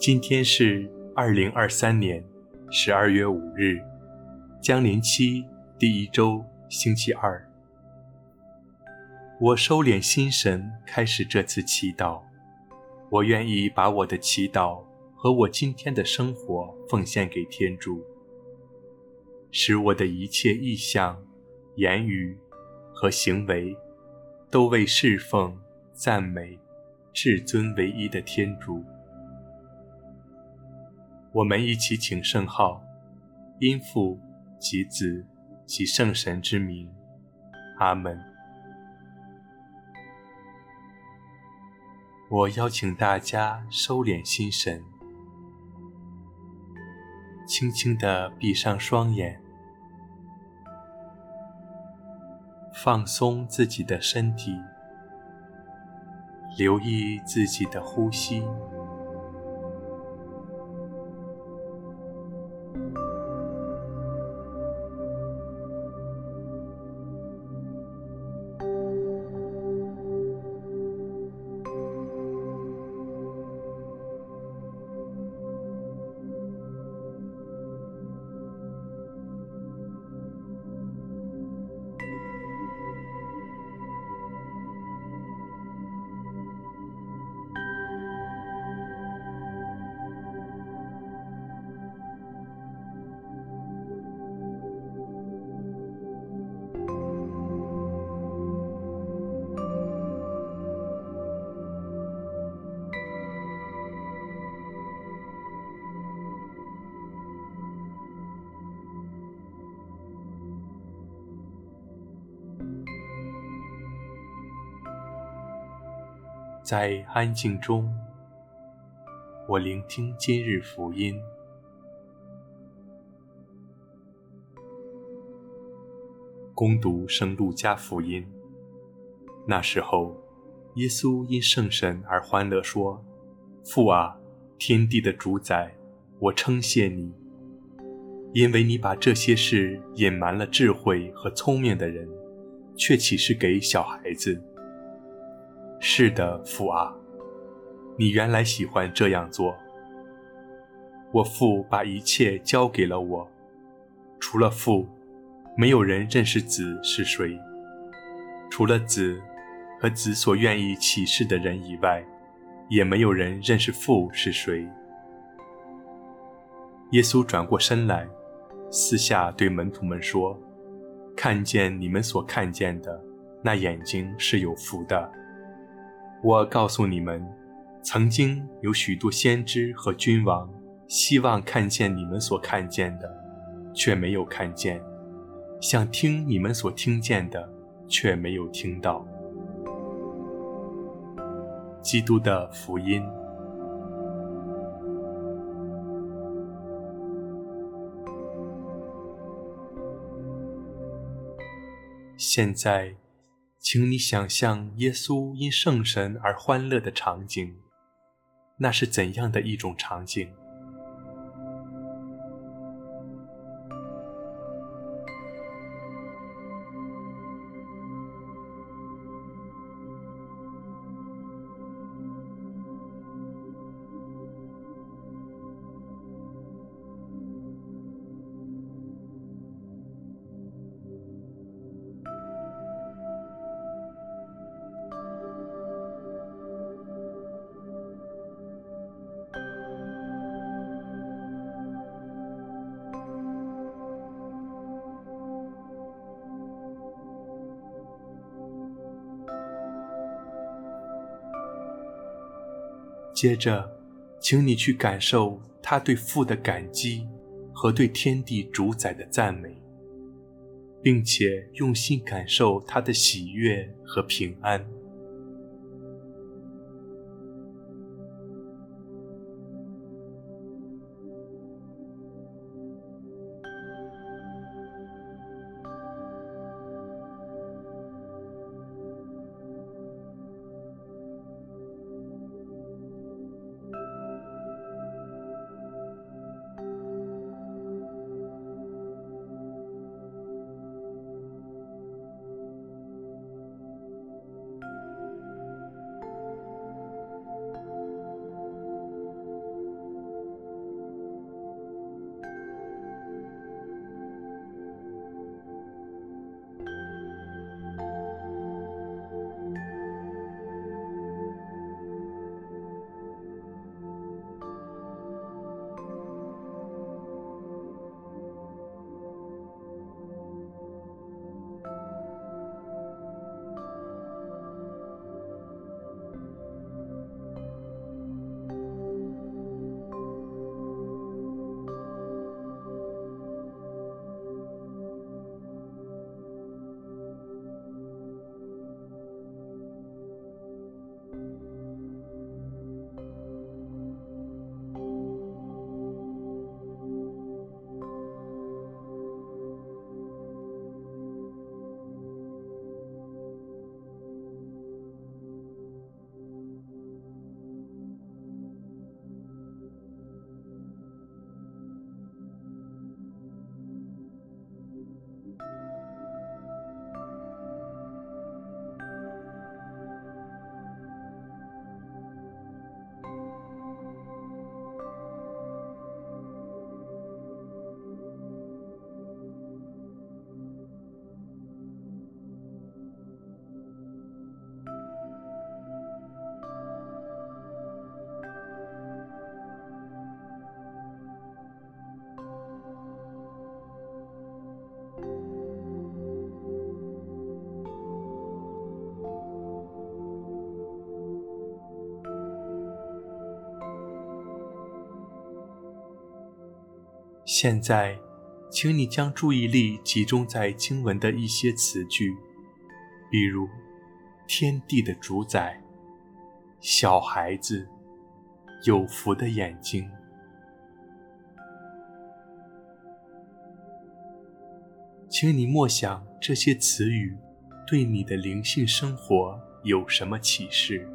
今天是二零二三年十二月五日，将临期第一周星期二。我收敛心神，开始这次祈祷。我愿意把我的祈祷和我今天的生活奉献给天主，使我的一切意向、言语和行为都为侍奉、赞美至尊唯一的天主。我们一起请圣号，因父及子及圣神之名，阿门。我邀请大家收敛心神，轻轻地闭上双眼，放松自己的身体，留意自己的呼吸。在安静中，我聆听今日福音。恭读圣路加福音。那时候，耶稣因圣神而欢乐，说：“父啊，天地的主宰，我称谢你，因为你把这些事隐瞒了智慧和聪明的人，却启示给小孩子。”是的，父啊，你原来喜欢这样做。我父把一切交给了我，除了父，没有人认识子是谁；除了子和子所愿意启示的人以外，也没有人认识父是谁。耶稣转过身来，私下对门徒们说：“看见你们所看见的，那眼睛是有福的。”我告诉你们，曾经有许多先知和君王，希望看见你们所看见的，却没有看见；想听你们所听见的，却没有听到。基督的福音。现在。请你想象耶稣因圣神而欢乐的场景，那是怎样的一种场景？接着，请你去感受他对父的感激和对天地主宰的赞美，并且用心感受他的喜悦和平安。现在，请你将注意力集中在经文的一些词句，比如“天地的主宰”、“小孩子”、“有福的眼睛”。请你默想这些词语对你的灵性生活有什么启示。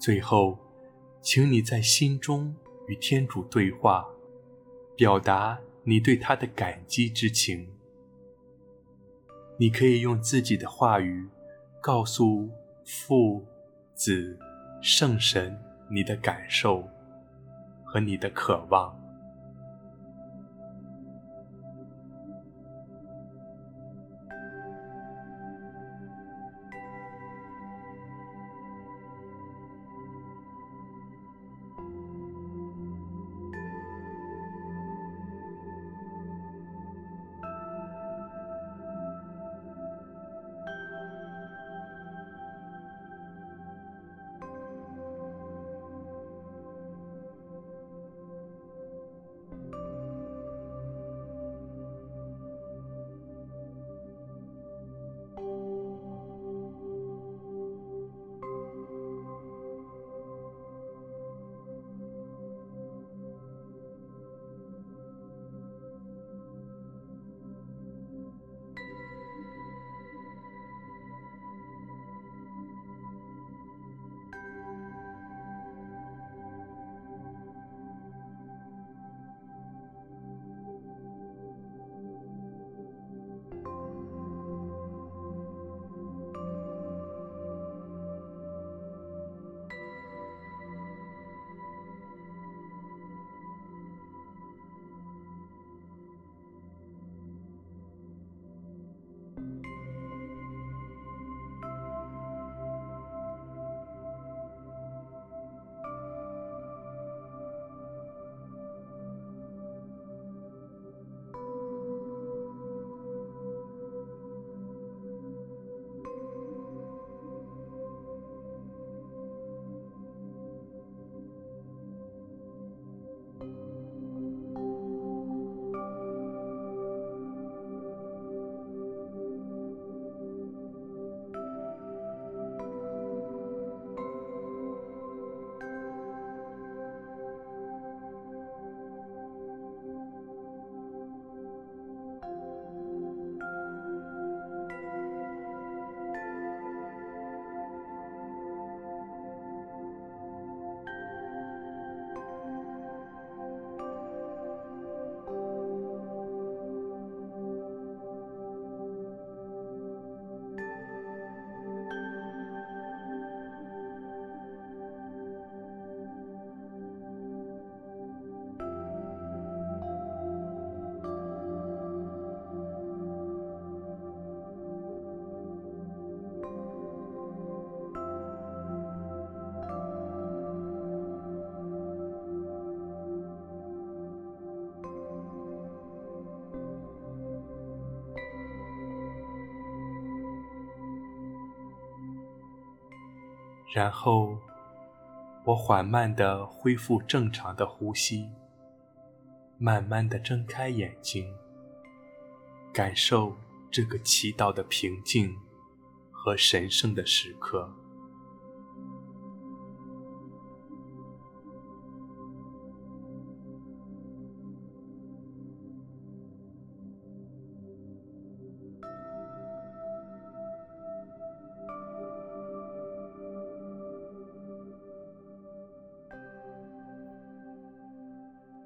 最后，请你在心中与天主对话，表达你对他的感激之情。你可以用自己的话语告诉父、子、圣神你的感受和你的渴望。然后，我缓慢的恢复正常的呼吸，慢慢的睁开眼睛，感受这个祈祷的平静和神圣的时刻。